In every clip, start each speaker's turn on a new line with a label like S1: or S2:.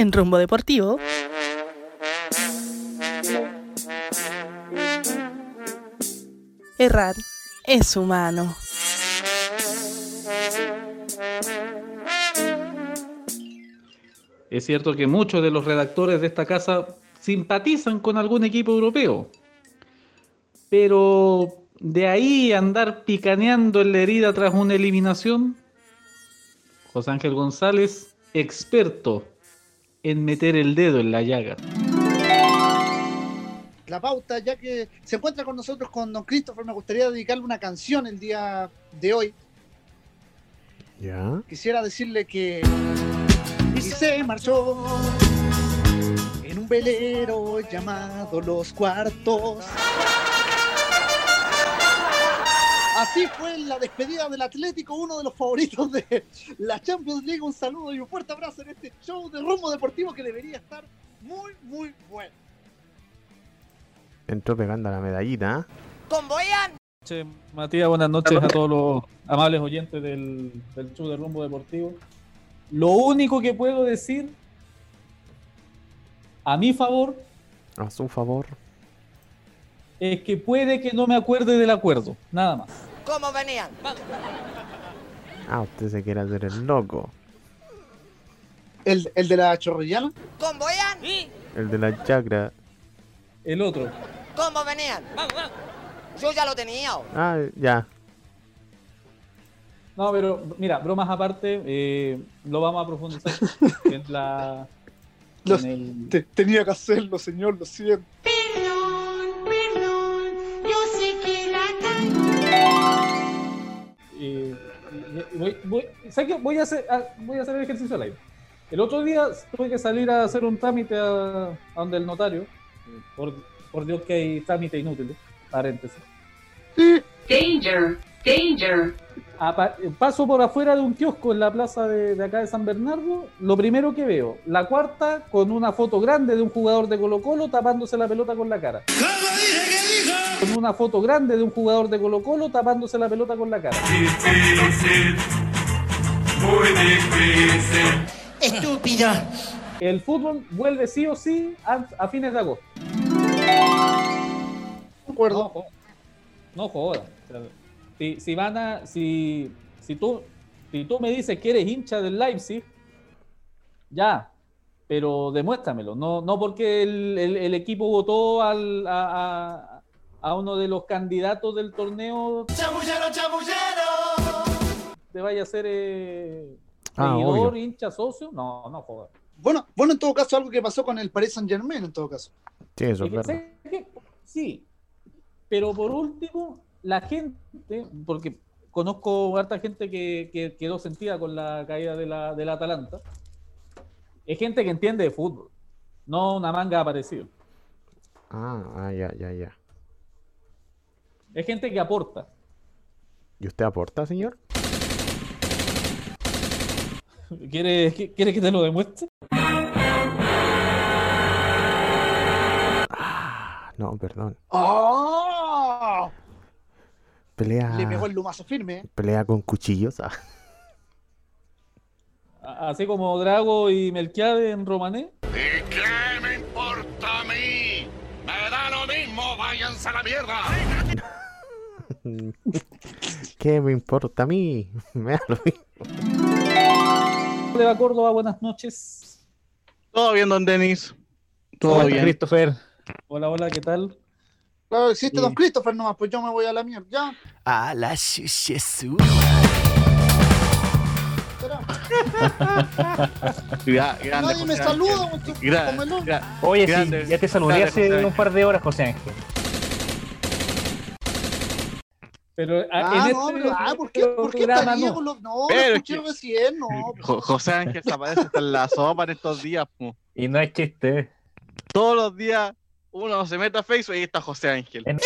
S1: En Rumbo Deportivo. Errar es humano.
S2: Es cierto que muchos de los redactores de esta casa simpatizan con algún equipo europeo. Pero de ahí andar picaneando en la herida tras una eliminación, José Ángel González, experto en meter el dedo en la llaga.
S3: La pauta, ya que se encuentra con nosotros con Don Christopher, me gustaría dedicarle una canción el día de hoy.
S4: ¿Ya?
S3: Quisiera decirle que y se marchó en un velero llamado Los Cuartos. Así fue la despedida del Atlético, uno de los favoritos de la Champions League. Un saludo y un fuerte abrazo en este show de rumbo deportivo que debería estar muy, muy bueno.
S4: Entró pegando a la medallita.
S5: ¡Convoyan!
S2: Che, Matías, buenas noches a todos los amables oyentes del, del show de Rumbo Deportivo. Lo único que puedo decir a mi favor
S4: A su favor.
S2: es que puede que no me acuerde del acuerdo, nada más.
S5: ¿Cómo venían?
S4: Ah, usted se quiere hacer el loco.
S3: ¿El, el de la chorrillana?
S5: ¿Convoyan?
S4: El de la chacra.
S2: El otro,
S5: ¿Cómo venían? Yo ya lo tenía.
S4: Ah, ya.
S2: No, pero mira, bromas aparte, eh, lo vamos a profundizar en la.
S3: Los-
S2: en el-
S3: Te- tenía que hacerlo, señor, lo siento.
S2: Voy, voy- ¿sabes qué? Voy a, hacer, ah, voy a hacer el ejercicio al aire. El otro día tuve que salir a hacer un trámite a, a donde el notario. Por, por Dios que hay trámites inútiles. Paréntesis.
S6: Danger, danger.
S2: Paso por afuera de un kiosco en la plaza de, de acá de San Bernardo, lo primero que veo, la cuarta con una foto grande de un jugador de Colo Colo tapándose la pelota con la cara. Con una foto grande de un jugador de Colo Colo tapándose la pelota con la cara.
S5: Estúpida.
S2: El fútbol vuelve sí o sí a, a fines de agosto.
S3: De acuerdo.
S2: No, jo- no jodas. Si, si van a, si, si tú, si tú me dices que eres hincha del Leipzig, ya, pero demuéstramelo. No, no porque el, el- el equipo votó al, a, a- a uno de los candidatos del torneo. Te vaya a ser eh,
S4: Ah,
S2: seguidor,
S4: obvio.
S2: hincha, socio. No, no jodas.
S3: Bueno, bueno, en todo caso, algo que pasó con el Paris Saint Germain, en todo caso.
S4: Sí, eso.
S2: Sí, pero por último, la gente, porque conozco harta gente que, que quedó sentida con la caída de la, del Atalanta, es gente que entiende de fútbol, no una manga aparecido.
S4: Ah, ah, ya, ya, ya.
S2: Es gente que aporta.
S4: ¿Y usted aporta, señor?
S2: ¿Quieres, que- ¿Quieres que te lo demuestre?
S4: Ah, no, perdón.
S3: ¡Oh!
S4: Pelea.
S3: Le pegó el lumazo firme. ¿eh?
S4: Pelea con cuchillos. ah.
S2: Así como Drago y Melquiade en Romané.
S7: ¿Y qué me importa a mí? Me da lo mismo, váyanse a la mierda.
S4: ¿Qué me importa a mí? Me da lo mismo.
S2: ¿Cómo le va Córdoba? Buenas noches.
S8: Todo bien, don Denis. Todo
S2: Hola,
S8: bien.
S2: Christopher. Hola, hola, ¿qué tal?
S3: Claro, existe
S2: Sí.
S3: Don Christopher nomás, pues yo me voy a la mierda. Ya,
S9: A la
S8: grande,
S3: Nadie me
S8: José
S3: saluda,
S8: gra-
S10: Oye, sí,
S8: grande,
S10: ya te saludé
S8: grande,
S10: hace
S8: Ángel.
S10: un par de horas, José Ángel.
S2: Pero
S3: Ah,
S2: en
S3: no,
S2: este
S3: pero, ah, ¿por qué, ¿por qué
S2: programa
S3: estaría
S2: no.
S3: No,
S8: Pero
S3: lo
S8: es
S3: escuché
S8: que-
S3: recién, no.
S8: Jo- José Ángel se aparece hasta en la sopa en estos días. po.
S10: Y no es chiste.
S8: Todos los días uno se mete a Facebook y ahí está José Ángel.
S10: En-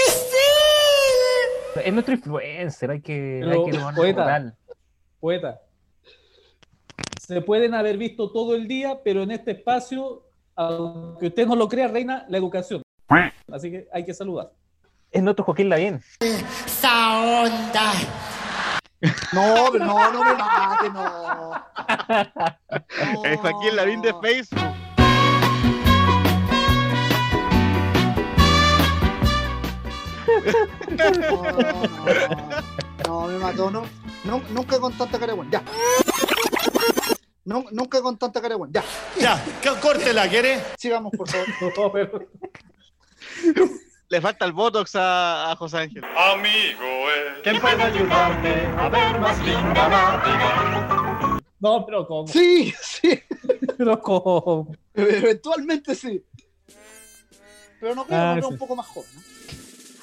S10: Es nuestro influencer, hay que,
S2: Pero,
S10: hay que
S2: poeta.
S10: moral.
S2: Poeta. Se pueden haber visto todo el día, pero en este espacio, aunque usted no lo crea, reina la educación. Así que hay que saludar.
S10: Es nuestro Joaquín Lavín.
S5: Esa onda.
S3: No, no, no me mate, no.
S8: El Joaquín Lavín de
S3: No.
S8: Facebook.
S3: No, no, no, me mató, no. No, nunca con tanta cara de ya. No, nunca con tanta cara de ya.
S11: Ya, córtela, ¿quiere?
S3: Sigamos, por favor.
S2: No, pero-
S8: Le falta el botox a, a José Ángel.
S7: Amigo, eh.
S11: ¿Quién puede ayudarte a ver más linda la
S2: No, pero ¿cómo?
S3: Sí, sí.
S2: Pero ¿cómo?
S3: Eventualmente sí. Pero no creo,
S2: Ah, sí.
S3: un poco más joven. ¿no?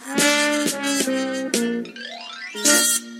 S3: Thank you.